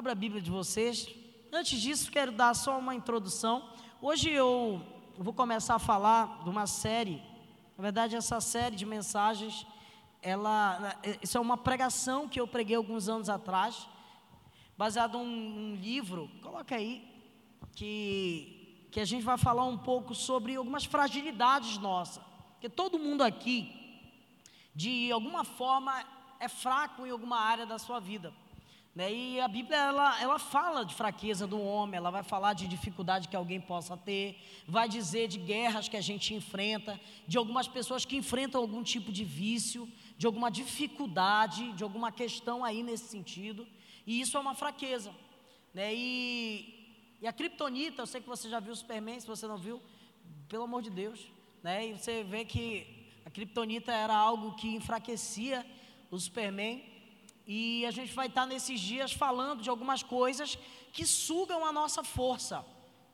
Abra a Bíblia de vocês. Antes disso, quero dar só uma introdução. Hoje eu vou começar a falar de uma série. Na verdade, essa série de mensagens, ela, isso é uma pregação que eu preguei alguns anos atrás, baseado em um, um livro. Coloca aí que que a gente vai falar um pouco sobre algumas fragilidades nossas. Porque todo mundo aqui, de alguma forma, é fraco em alguma área da sua vida. Né? E a Bíblia ela, ela fala de fraqueza do homem, ela vai falar de dificuldade que alguém possa ter, vai dizer de guerras que a gente enfrenta, de algumas pessoas que enfrentam algum tipo de vício, de alguma dificuldade, de alguma questão aí nesse sentido, e isso é uma fraqueza. Né? E, e a criptonita, eu sei que você já viu o Superman, se você não viu, pelo amor de Deus, né? e você vê que a criptonita era algo que enfraquecia o Superman, e a gente vai estar nesses dias falando de algumas coisas que sugam a nossa força.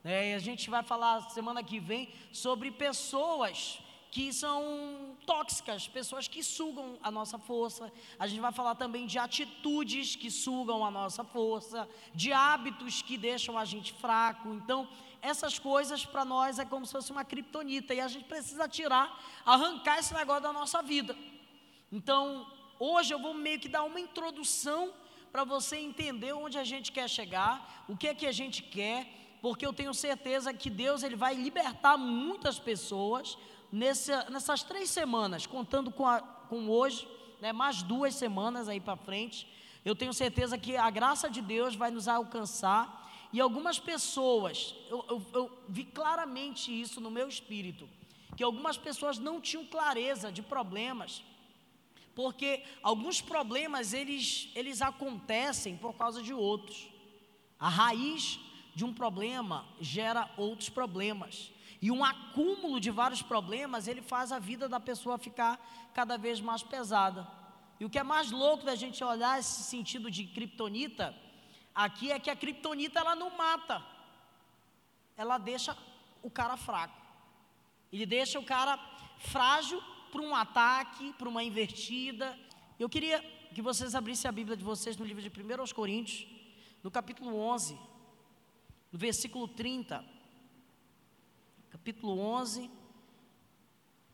É, a gente vai falar semana que vem sobre pessoas que são tóxicas, pessoas que sugam a nossa força. A gente vai falar também de atitudes que sugam a nossa força, de hábitos que deixam a gente fraco. Então, essas coisas para nós é como se fosse uma criptonita e a gente precisa tirar, arrancar esse negócio da nossa vida. Então, Hoje eu vou meio que dar uma introdução para você entender onde a gente quer chegar, o que é que a gente quer, porque eu tenho certeza que Deus ele vai libertar muitas pessoas nessa, nessas três semanas, contando com, a, com hoje, né, mais duas semanas aí para frente. Eu tenho certeza que a graça de Deus vai nos alcançar e algumas pessoas, eu, eu, eu vi claramente isso no meu espírito, que algumas pessoas não tinham clareza de problemas porque alguns problemas eles, eles acontecem por causa de outros. A raiz de um problema gera outros problemas. E um acúmulo de vários problemas, ele faz a vida da pessoa ficar cada vez mais pesada. E o que é mais louco da gente olhar esse sentido de criptonita, aqui é que a criptonita ela não mata. Ela deixa o cara fraco. Ele deixa o cara frágil para um ataque, para uma invertida. Eu queria que vocês abrissem a Bíblia de vocês no livro de 1 aos Coríntios, no capítulo 11, no versículo 30. Capítulo 11,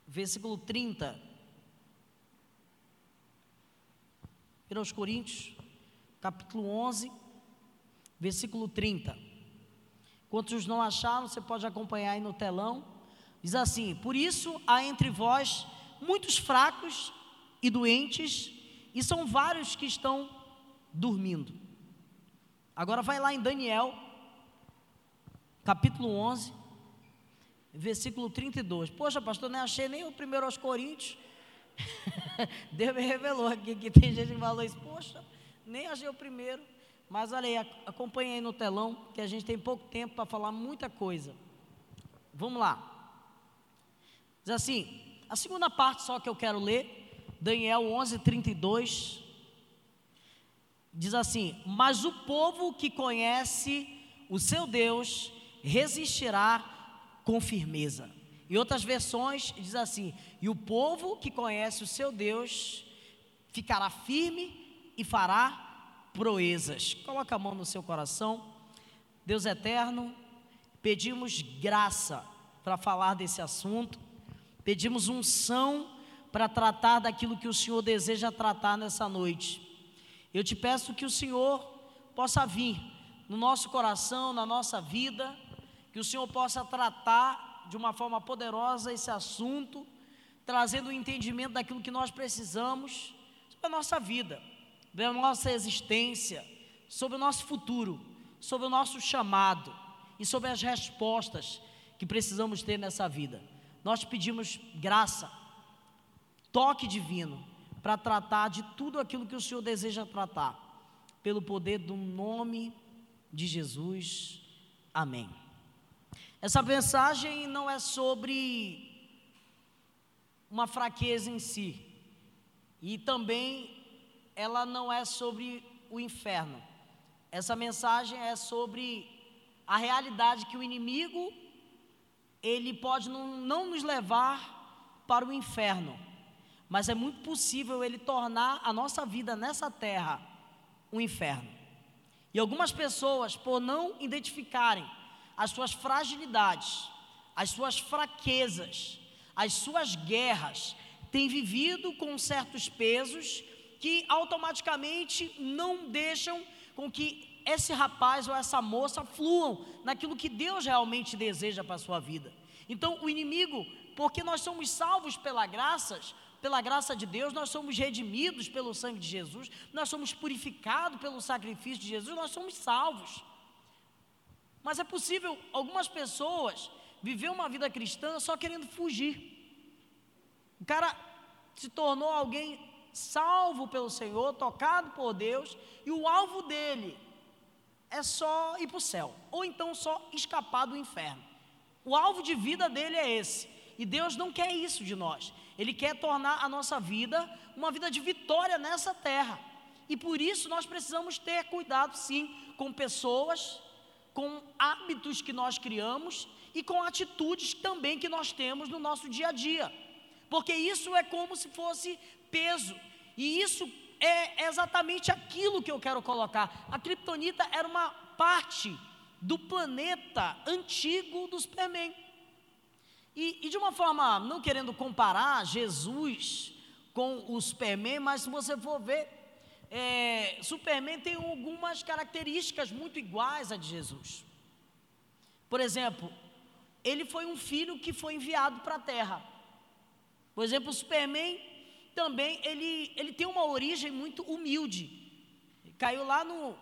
versículo 30. 1 aos Coríntios, capítulo 11, versículo 30. Quantos não acharam, você pode acompanhar aí no telão. Diz assim: Por isso há entre vós muitos fracos e doentes, e são vários que estão dormindo. Agora vai lá em Daniel, capítulo 11, versículo 32. Poxa, pastor, não achei nem o primeiro aos Coríntios. Deus me revelou aqui que tem gente que falou isso. Poxa, nem achei o primeiro. Mas olha aí, acompanha aí no telão, que a gente tem pouco tempo para falar muita coisa. Vamos lá. Diz assim: a segunda parte só que eu quero ler, Daniel 11, 32, diz assim: Mas o povo que conhece o seu Deus resistirá com firmeza. Em outras versões diz assim: E o povo que conhece o seu Deus ficará firme e fará proezas. Coloca a mão no seu coração. Deus eterno, pedimos graça para falar desse assunto. Pedimos unção para tratar daquilo que o Senhor deseja tratar nessa noite. Eu te peço que o Senhor possa vir no nosso coração, na nossa vida, que o Senhor possa tratar de uma forma poderosa esse assunto, trazendo o entendimento daquilo que nós precisamos sobre a nossa vida, sobre a nossa existência, sobre o nosso futuro, sobre o nosso chamado e sobre as respostas que precisamos ter nessa vida nós pedimos graça, toque divino, para tratar de tudo aquilo que o Senhor deseja tratar, pelo poder do nome de Jesus. Amém. Essa mensagem não é sobre uma fraqueza em si, e também ela não é sobre o inferno. Essa mensagem é sobre a realidade que o inimigo ele pode não, não nos levar para o inferno, mas é muito possível ele tornar a nossa vida nessa terra um inferno. E algumas pessoas, por não identificarem as suas fragilidades, as suas fraquezas, as suas guerras, têm vivido com certos pesos que automaticamente não deixam com que esse rapaz ou essa moça fluam naquilo que Deus realmente deseja para a sua vida. Então, o inimigo, porque nós somos salvos pela graça, pela graça de Deus, nós somos redimidos pelo sangue de Jesus, nós somos purificados pelo sacrifício de Jesus, nós somos salvos. Mas é possível algumas pessoas viver uma vida cristã só querendo fugir. O cara se tornou alguém salvo pelo Senhor, tocado por Deus, e o alvo dele é só ir para o céu, ou então só escapar do inferno. O alvo de vida dele é esse. E Deus não quer isso de nós. Ele quer tornar a nossa vida uma vida de vitória nessa terra. E por isso nós precisamos ter cuidado, sim, com pessoas, com hábitos que nós criamos e com atitudes também que nós temos no nosso dia a dia. Porque isso é como se fosse peso. E isso é exatamente aquilo que eu quero colocar. A criptonita era uma parte do planeta antigo do Superman. E, e, de uma forma, não querendo comparar Jesus com o Superman, mas se você for ver, é, Superman tem algumas características muito iguais a de Jesus. Por exemplo, ele foi um filho que foi enviado para a Terra. Por exemplo, o Superman também ele, ele tem uma origem muito humilde. Caiu lá no,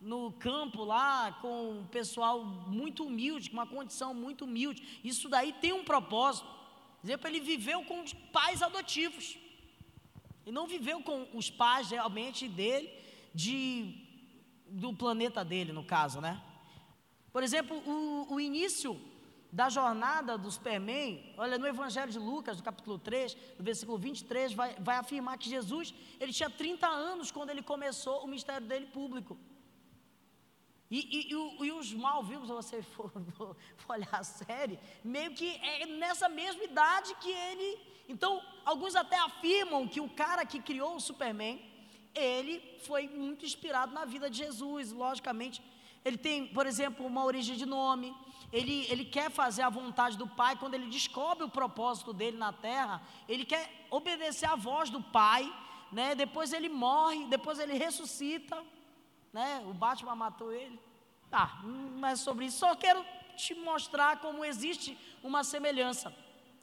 no campo lá com um pessoal muito humilde, com uma condição muito humilde. Isso daí tem um propósito. Por exemplo, ele viveu com os pais adotivos. E não viveu com os pais realmente dele, de, do planeta dele, no caso, né? Por exemplo, o, o início da jornada do Superman, olha, no Evangelho de Lucas, no capítulo 3, no versículo 23, vai, vai afirmar que Jesus, ele tinha 30 anos quando ele começou o ministério dele público. E, e, e, e os mal-vivos, se você for, for, olhar a série, meio que é nessa mesma idade que ele. Então, alguns até afirmam que o cara que criou o Superman, ele foi muito inspirado na vida de Jesus, logicamente. Ele tem, por exemplo, uma origem de nome. Ele, ele quer fazer a vontade do Pai. Quando ele descobre o propósito dele na terra, ele quer obedecer à voz do Pai. Né? Depois ele morre, depois ele ressuscita né? O Batman matou ele. Tá, não é sobre isso. Só quero te mostrar como existe uma semelhança.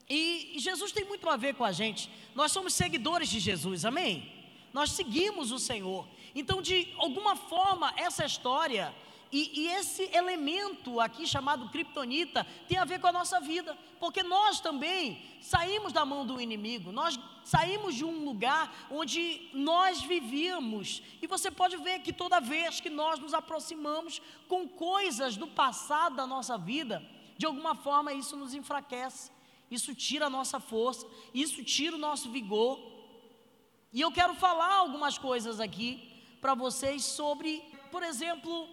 E Jesus tem muito a ver com a gente. Nós somos seguidores de Jesus, amém? Nós seguimos o Senhor. Então, de alguma forma, essa história e, e, esse elemento aqui chamado criptonita tem a ver com a nossa vida, porque nós também saímos da mão do inimigo, nós saímos de um lugar onde nós vivíamos, e você pode ver que toda vez que nós nos aproximamos com coisas do passado da nossa vida, de alguma forma isso nos enfraquece, isso tira a nossa força, isso tira o nosso vigor. E eu quero falar algumas coisas aqui para vocês sobre, por exemplo,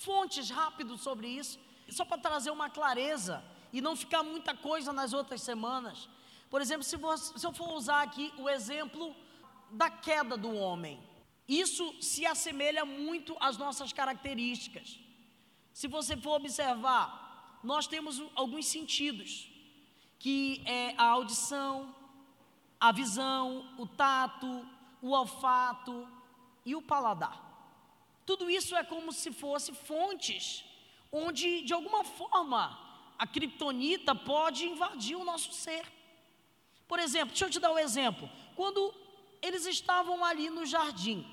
fontes rápido sobre isso, só para trazer uma clareza e não ficar muita coisa nas outras semanas. Por exemplo, se, você, se eu for usar aqui o exemplo da queda do homem, isso se assemelha muito às nossas características. Se você for observar, nós temos alguns sentidos, que é a audição, a visão, o tato, o olfato e o paladar. Tudo isso é como se fosse fontes onde, de alguma forma, a criptonita pode invadir o nosso ser. Por exemplo, deixa eu te dar um exemplo. Quando eles estavam ali no jardim,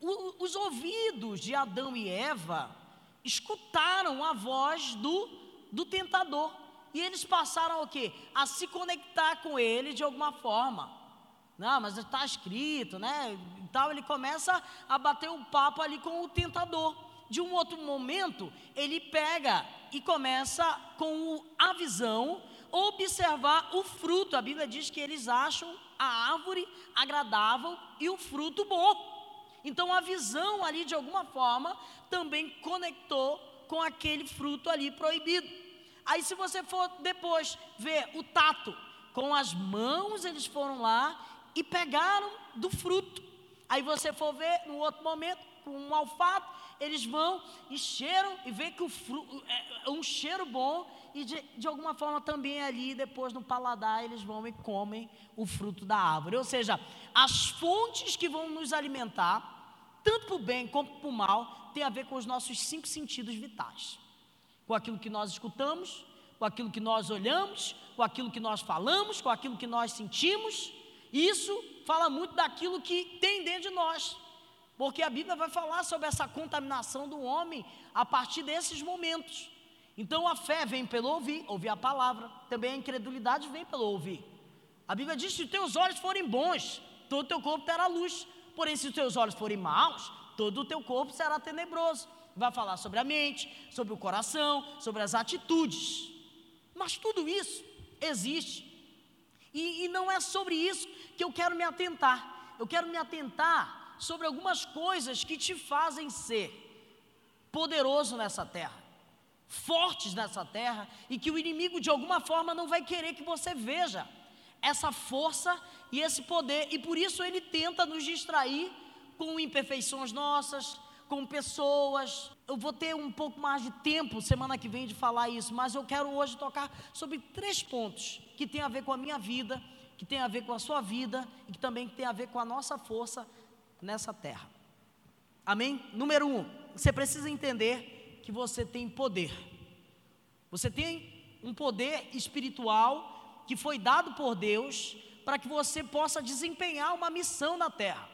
o, os ouvidos de Adão e Eva escutaram a voz do, do tentador. E eles passaram o quê? A se conectar com ele de alguma forma. Não, mas está escrito, né? Então ele começa a bater um papo ali com o tentador. De um outro momento, ele pega e começa com a visão observar o fruto. A Bíblia diz que eles acham a árvore agradável e o fruto bom. Então a visão ali de alguma forma também conectou com aquele fruto ali proibido. Aí se você for depois ver o tato, com as mãos eles foram lá e pegaram do fruto. Aí você for ver, no outro momento, com um olfato, eles vão e cheiram e vê que o fruto é, é um cheiro bom e de, de alguma forma também ali depois no paladar eles vão e comem o fruto da árvore. Ou seja, as fontes que vão nos alimentar, tanto para o bem como para o mal, tem a ver com os nossos cinco sentidos vitais. Com aquilo que nós escutamos, com aquilo que nós olhamos, com aquilo que nós falamos, com aquilo que nós sentimos. Isso fala muito daquilo que tem dentro de nós. Porque a Bíblia vai falar sobre essa contaminação do homem a partir desses momentos. Então a fé vem pelo ouvir, ouvir a palavra. Também a incredulidade vem pelo ouvir. A Bíblia diz: se os teus olhos forem bons, todo o teu corpo terá luz. Porém, se os teus olhos forem maus, todo o teu corpo será tenebroso. Vai falar sobre a mente, sobre o coração, sobre as atitudes. Mas tudo isso existe. E, e não é sobre isso que eu quero me atentar. Eu quero me atentar sobre algumas coisas que te fazem ser poderoso nessa terra fortes nessa terra e que o inimigo de alguma forma não vai querer que você veja essa força e esse poder, e por isso ele tenta nos distrair com imperfeições nossas, com pessoas. Eu vou ter um pouco mais de tempo semana que vem de falar isso, mas eu quero hoje tocar sobre três pontos que tem a ver com a minha vida, que tem a ver com a sua vida e que também tem a ver com a nossa força nessa terra. Amém? Número um, você precisa entender que você tem poder. Você tem um poder espiritual que foi dado por Deus para que você possa desempenhar uma missão na terra.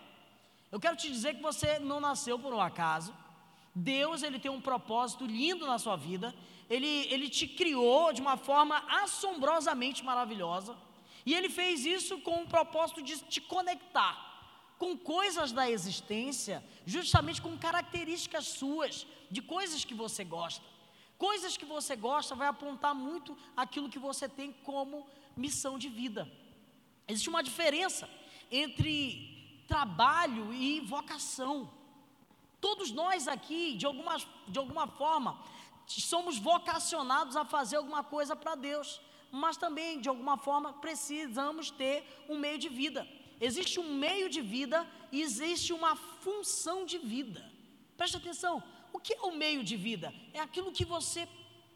Eu quero te dizer que você não nasceu por um acaso. Deus, ele tem um propósito lindo na sua vida. Ele, ele te criou de uma forma assombrosamente maravilhosa. E ele fez isso com o propósito de te conectar com coisas da existência, justamente com características suas, de coisas que você gosta. Coisas que você gosta vai apontar muito aquilo que você tem como missão de vida. Existe uma diferença entre trabalho e vocação. Todos nós aqui, de alguma, de alguma forma, somos vocacionados a fazer alguma coisa para Deus, mas também, de alguma forma, precisamos ter um meio de vida. Existe um meio de vida e existe uma função de vida. Preste atenção, o que é o meio de vida? É aquilo que você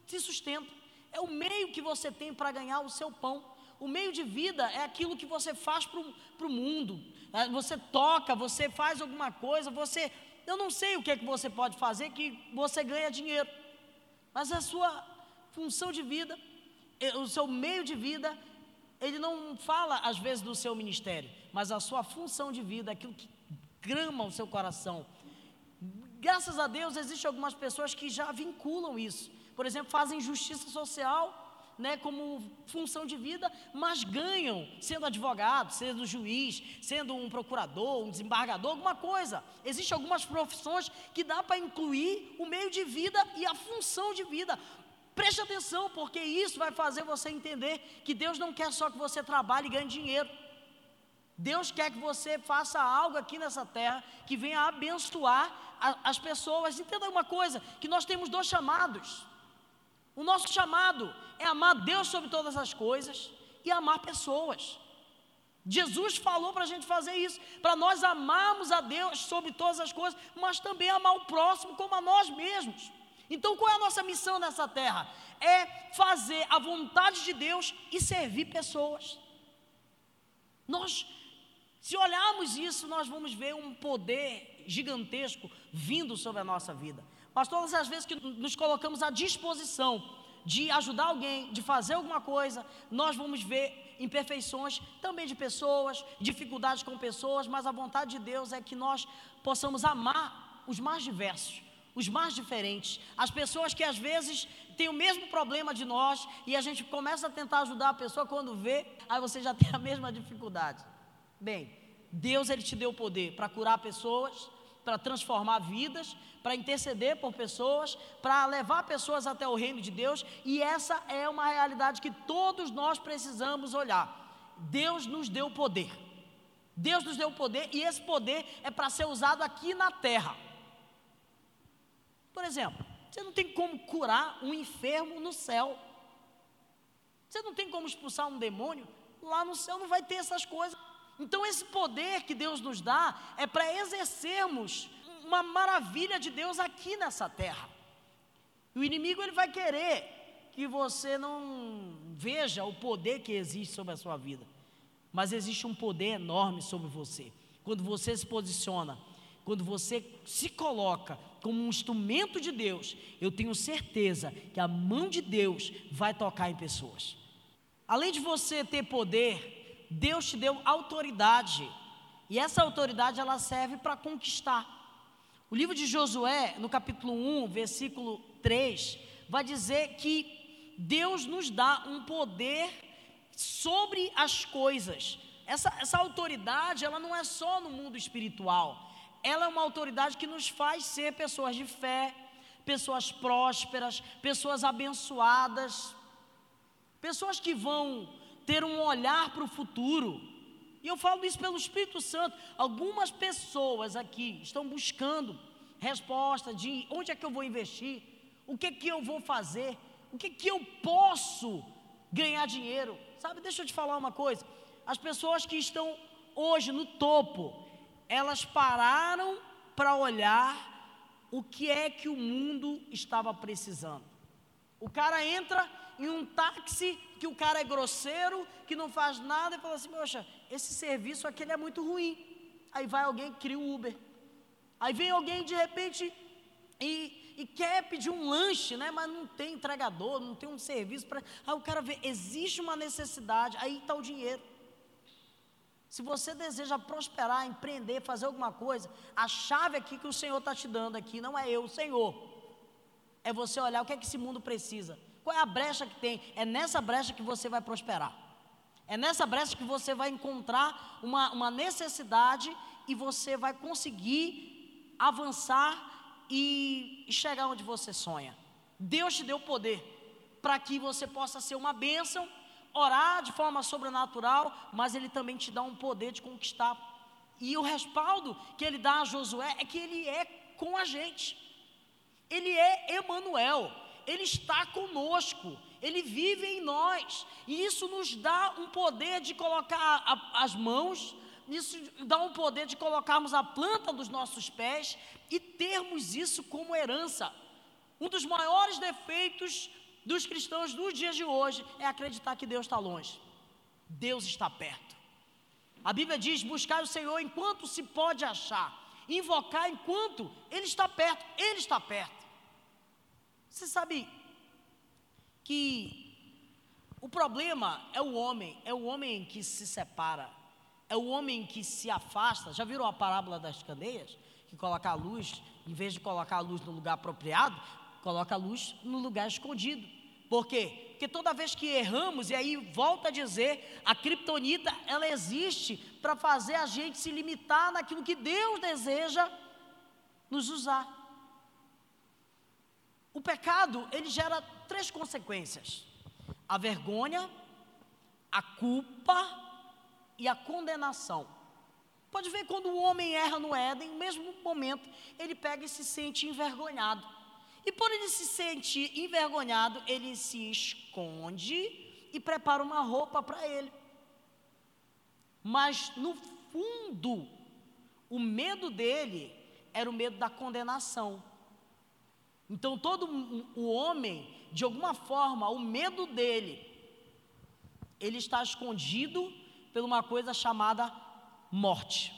se sustenta, é o meio que você tem para ganhar o seu pão. O meio de vida é aquilo que você faz para o mundo. É, você toca, você faz alguma coisa, você. Eu não sei o que é que você pode fazer que você ganha dinheiro. Mas a sua função de vida, o seu meio de vida, ele não fala às vezes do seu ministério, mas a sua função de vida, aquilo que grama o seu coração. Graças a Deus, existem algumas pessoas que já vinculam isso. Por exemplo, fazem justiça social né, como função de vida, mas ganham sendo advogado, sendo juiz, sendo um procurador, um desembargador, alguma coisa. Existem algumas profissões que dá para incluir o meio de vida e a função de vida. Preste atenção, porque isso vai fazer você entender que Deus não quer só que você trabalhe e ganhe dinheiro. Deus quer que você faça algo aqui nessa terra que venha abençoar a, as pessoas. Entenda uma coisa: que nós temos dois chamados. O nosso chamado é amar Deus sobre todas as coisas e amar pessoas. Jesus falou para a gente fazer isso, para nós amarmos a Deus sobre todas as coisas, mas também amar o próximo como a nós mesmos. Então, qual é a nossa missão nessa terra? É fazer a vontade de Deus e servir pessoas. Nós, se olharmos isso, nós vamos ver um poder gigantesco vindo sobre a nossa vida. Mas todas as vezes que nos colocamos à disposição de ajudar alguém, de fazer alguma coisa, nós vamos ver imperfeições também de pessoas, dificuldades com pessoas, mas a vontade de Deus é que nós possamos amar os mais diversos, os mais diferentes, as pessoas que às vezes têm o mesmo problema de nós e a gente começa a tentar ajudar a pessoa quando vê, aí você já tem a mesma dificuldade. Bem, Deus ele te deu o poder para curar pessoas, para transformar vidas, para interceder por pessoas, para levar pessoas até o reino de Deus, e essa é uma realidade que todos nós precisamos olhar. Deus nos deu poder. Deus nos deu poder e esse poder é para ser usado aqui na terra. Por exemplo, você não tem como curar um enfermo no céu. Você não tem como expulsar um demônio. Lá no céu não vai ter essas coisas. Então, esse poder que Deus nos dá é para exercermos uma maravilha de Deus aqui nessa terra. O inimigo ele vai querer que você não veja o poder que existe sobre a sua vida. Mas existe um poder enorme sobre você. Quando você se posiciona, quando você se coloca como um instrumento de Deus, eu tenho certeza que a mão de Deus vai tocar em pessoas. Além de você ter poder, Deus te deu autoridade. E essa autoridade ela serve para conquistar. O livro de Josué, no capítulo 1, versículo 3, vai dizer que Deus nos dá um poder sobre as coisas. Essa, essa autoridade, ela não é só no mundo espiritual, ela é uma autoridade que nos faz ser pessoas de fé, pessoas prósperas, pessoas abençoadas, pessoas que vão ter um olhar para o futuro. E eu falo isso pelo Espírito Santo. Algumas pessoas aqui estão buscando resposta de onde é que eu vou investir, o que é que eu vou fazer, o que é que eu posso ganhar dinheiro. Sabe, deixa eu te falar uma coisa. As pessoas que estão hoje no topo, elas pararam para olhar o que é que o mundo estava precisando. O cara entra em um táxi que o cara é grosseiro, que não faz nada, e fala assim: Poxa, esse serviço aqui é muito ruim. Aí vai alguém cria o Uber. Aí vem alguém de repente e, e quer pedir um lanche, né? Mas não tem entregador, não tem um serviço para. Aí o cara vê, existe uma necessidade, aí está o dinheiro. Se você deseja prosperar, empreender, fazer alguma coisa, a chave aqui que o Senhor está te dando aqui não é eu, o Senhor. É você olhar o que é que esse mundo precisa. Qual é a brecha que tem? É nessa brecha que você vai prosperar. É nessa brecha que você vai encontrar uma, uma necessidade e você vai conseguir avançar e, chegar onde você sonha. Deus te deu poder para que você possa ser uma bênção, orar de forma sobrenatural, mas Ele também te dá um poder de conquistar. E o respaldo que Ele dá a Josué é que Ele é com a gente. Ele é Emanuel. Ele está conosco, Ele vive em nós, e isso nos dá um poder de colocar a, as mãos, isso dá um poder de colocarmos a planta dos nossos pés e termos isso como herança. Um dos maiores defeitos dos cristãos dos dias de hoje é acreditar que Deus está longe. Deus está perto. A Bíblia diz: buscar o Senhor enquanto se pode achar, invocar enquanto Ele está perto, Ele está perto. Você sabe que o problema é o homem, é o homem que se separa, é o homem que se afasta. Já viram a parábola das candeias? Que coloca a luz, em vez de colocar a luz no lugar apropriado, coloca a luz no lugar escondido. Por quê? Porque toda vez que erramos, e aí volta a dizer, a criptonita ela existe para fazer a gente se limitar naquilo que Deus deseja nos usar. O pecado, ele gera três consequências: a vergonha, a culpa e a condenação. Pode ver quando o homem erra no Éden, no mesmo momento, ele pega e se sente envergonhado. E por ele se sentir envergonhado, ele se esconde e prepara uma roupa para ele. Mas no fundo, o medo dele era o medo da condenação. Então, todo o homem, de alguma forma, o medo dele, ele está escondido por uma coisa chamada morte.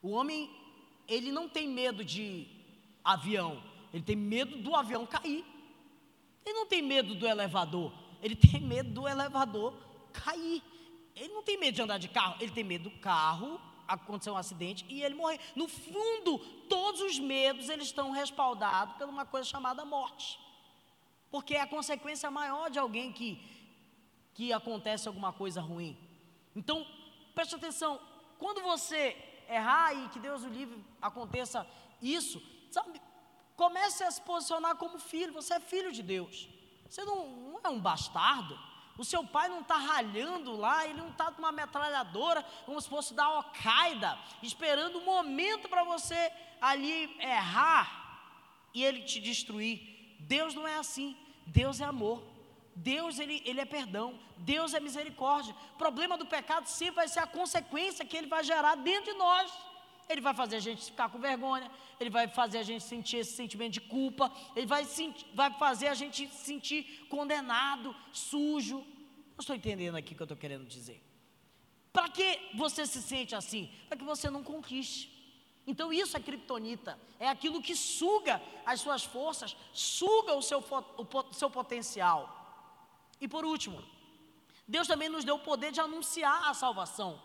O homem, ele não tem medo de avião, ele tem medo do avião cair. Ele não tem medo do elevador, ele tem medo do elevador cair. Ele não tem medo de andar de carro, ele tem medo do carro aconteceu um acidente e ele morreu. No fundo, todos os medos eles estão respaldados por uma coisa chamada morte. Porque é a consequência maior de alguém que, que acontece alguma coisa ruim. Então, preste atenção, quando você errar e que Deus o livre aconteça isso, sabe, comece a se posicionar como filho, você é filho de Deus. Você não, não é um bastardo. O seu pai não está ralhando lá, ele não está com uma metralhadora, como se fosse da Al-Qaeda, esperando um momento para você ali errar e ele te destruir. Deus não é assim. Deus é amor. Deus ele, ele é perdão, Deus é misericórdia. O problema do pecado sempre vai ser a consequência que ele vai gerar dentro de nós. Ele vai fazer a gente ficar com vergonha, ele vai fazer a gente sentir esse sentimento de culpa, ele vai, vai fazer a gente se sentir condenado, sujo. Não estou entendendo aqui o que eu estou querendo dizer. Para que você se sente assim? Para que você não conquiste. Então isso é criptonita, é aquilo que suga as suas forças, suga o seu, o seu potencial. E por último, Deus também nos deu o poder de anunciar a salvação.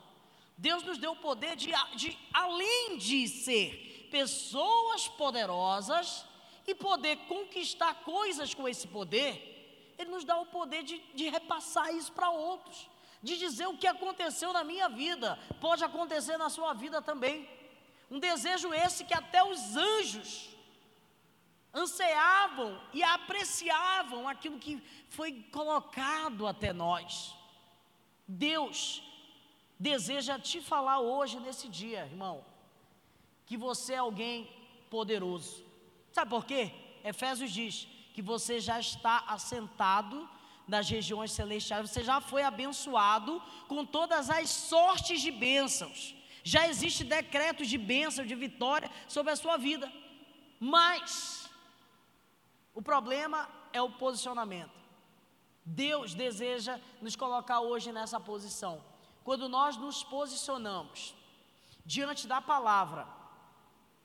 Deus nos deu o poder de, de além de ser pessoas poderosas e poder conquistar coisas com esse poder, Ele nos dá o poder de, de repassar isso para outros, de dizer o que aconteceu na minha vida, pode acontecer na sua vida também. Um desejo esse que até os anjos anseavam e apreciavam aquilo que foi colocado até nós. Deus deseja te falar hoje, nesse dia, irmão, que você é alguém poderoso. Sabe por quê? Efésios diz que você já está assentado nas regiões celestiais, você já foi abençoado com todas as sortes de bênçãos. Já existe decreto de bênção, de vitória sobre a sua vida. Mas o problema é o posicionamento. Deus deseja nos colocar hoje nessa posição. Quando nós nos posicionamos diante da palavra,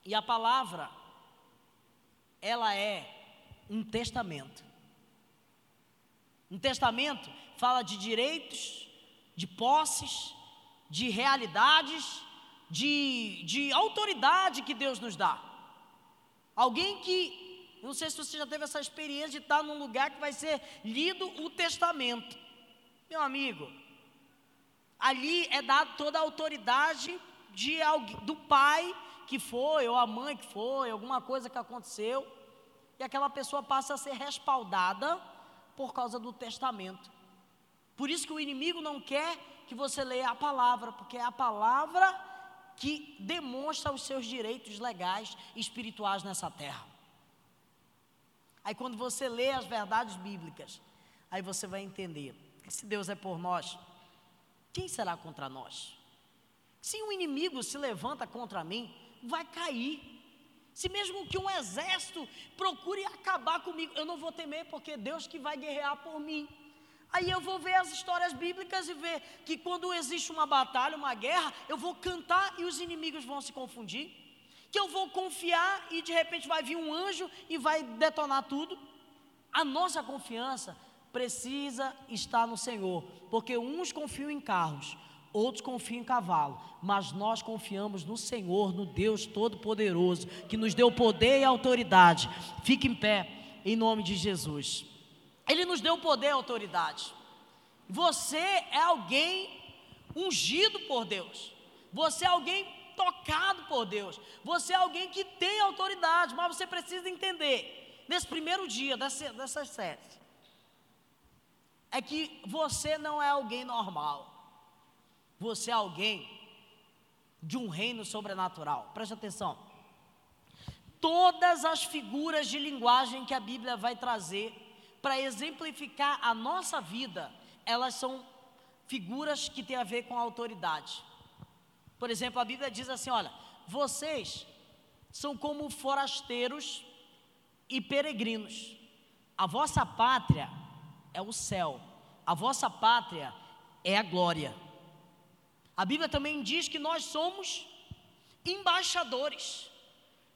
e a palavra, ela é um testamento. Um testamento fala de direitos, de posses, de realidades, de, de autoridade que Deus nos dá. Alguém que, não sei se você já teve essa experiência de estar num lugar que vai ser lido o testamento. Meu amigo, ali é dada toda a autoridade de do pai que foi, ou a mãe que foi, alguma coisa que aconteceu, e aquela pessoa passa a ser respaldada por causa do testamento. Por isso que o inimigo não quer que você leia a palavra, porque é a palavra que demonstra os seus direitos legais e espirituais nessa terra. Aí quando você lê as verdades bíblicas, aí você vai entender que se Deus é por nós, quem será contra nós? Se um inimigo se levanta contra mim, vai cair. Se mesmo que um exército procure acabar comigo, eu não vou temer, porque Deus que vai guerrear por mim. Aí eu vou ver as histórias bíblicas e ver que quando existe uma batalha, uma guerra, eu vou cantar e os inimigos vão se confundir. Que eu vou confiar e de repente vai vir um anjo e vai detonar tudo. A nossa confiança precisa estar no Senhor, porque uns confiam em carros, outros confiam em cavalo, mas nós confiamos no Senhor, no Deus Todo-Poderoso, que nos deu poder e autoridade. Fique em pé, em nome de Jesus. Ele nos deu poder e autoridade. Você é alguém ungido por Deus. Você é alguém tocado por Deus. Você é alguém que tem autoridade, mas você precisa entender, nesse primeiro dia dessa, sete, é que você não é alguém normal. Você é alguém de um reino sobrenatural. Preste atenção. Todas as figuras de linguagem que a Bíblia vai trazer para exemplificar a nossa vida, elas são figuras que têm a ver com a autoridade. Por exemplo, a Bíblia diz assim: olha, vocês são como forasteiros e peregrinos. A vossa pátria é o céu, a vossa pátria é a glória. A Bíblia também diz que nós somos embaixadores.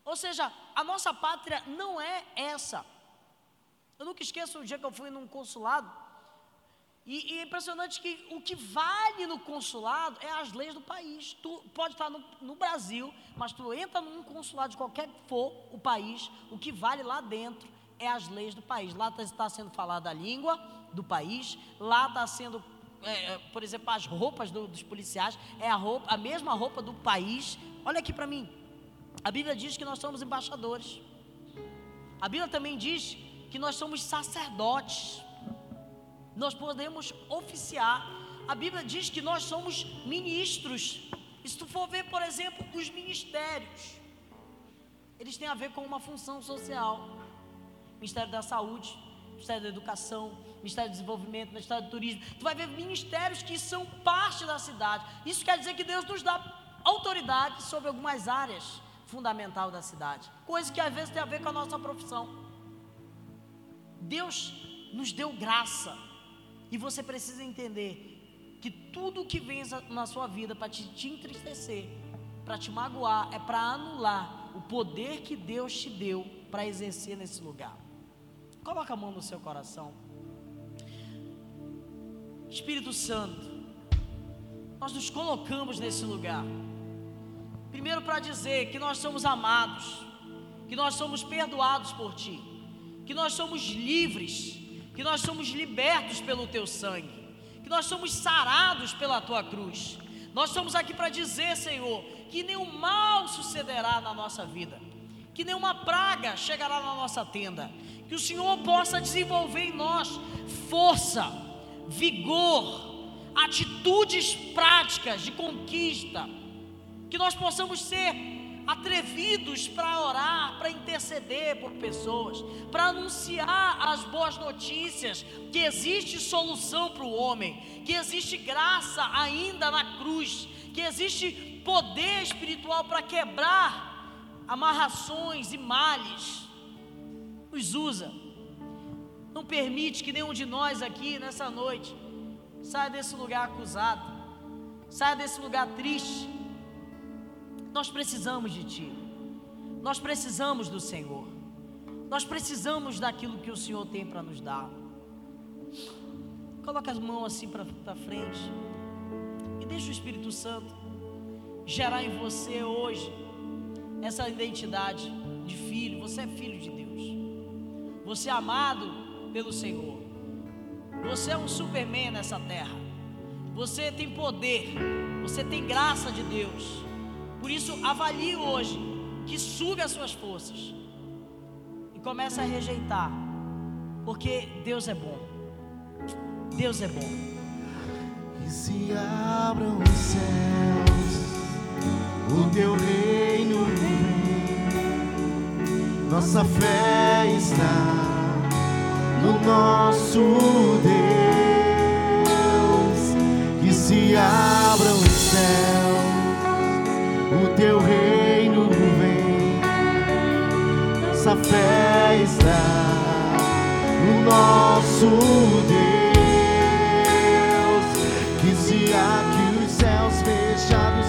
Ou seja, a nossa pátria não é essa. Eu nunca esqueço o dia que eu fui num consulado. E, e, é impressionante que o que vale no consulado é as leis do país. Tu pode estar no, no, Brasil, mas tu entra num consulado de qualquer que for o país, o que vale lá dentro é as leis do país. Lá está sendo falada a língua do país, lá está sendo, é, é, por exemplo, as roupas do, dos policiais, é a, roupa, a mesma roupa do país. Olha aqui para mim. A Bíblia diz que nós somos embaixadores. A Bíblia também diz que nós somos sacerdotes, nós podemos oficiar. A Bíblia diz que nós somos ministros. E se tu for ver, por exemplo, os ministérios, eles têm a ver com uma função social. Ministério da Saúde, Ministério da Educação, Ministério do Desenvolvimento, Ministério do Turismo. Tu vai ver ministérios que são parte da cidade. Isso quer dizer que Deus nos dá autoridade sobre algumas áreas fundamentais da cidade, coisa que às vezes tem a ver com a nossa profissão. Deus nos deu graça e você precisa entender que tudo que vem na sua vida para te, te entristecer, para te magoar, é para anular o poder que Deus te deu para exercer nesse lugar. Coloca a mão no seu coração. Espírito Santo, nós nos colocamos nesse lugar. Primeiro para dizer que nós somos amados, que nós somos perdoados por Ti, que nós somos livres, que nós somos libertos pelo Teu sangue, que nós somos sarados pela Tua cruz. Nós estamos aqui para dizer, Senhor, que nenhum mal sucederá na nossa vida, que nenhuma praga chegará na nossa tenda, que o Senhor possa desenvolver em nós força, vigor, atitudes práticas de conquista, que nós possamos ser atrevidos para orar, para interceder por pessoas, para anunciar as boas notícias, que existe solução para o homem, que existe graça ainda na cruz, que existe poder espiritual para quebrar amarrações e males nos usa. Não permite que nenhum de nós aqui nessa noite saia desse lugar acusado, saia desse lugar triste. Nós precisamos de Ti, nós precisamos do Senhor, nós precisamos daquilo que o Senhor tem para nos dar. Coloca as mãos assim para frente e deixa o Espírito Santo gerar em você hoje essa identidade de filho. Você é filho de Deus. Você é amado pelo Senhor. Você é um superman nessa terra. Você tem poder. Você tem graça de Deus. Por isso, avalie hoje que suga as suas forças e comece a rejeitar, porque Deus é bom. Deus é bom. Que se abram os céus, o teu reino vem. Nossa fé está no nosso Deus. Que se abra o céu, o teu reino vem. Nossa fé está no nosso Deus. Que se abra os céus fechados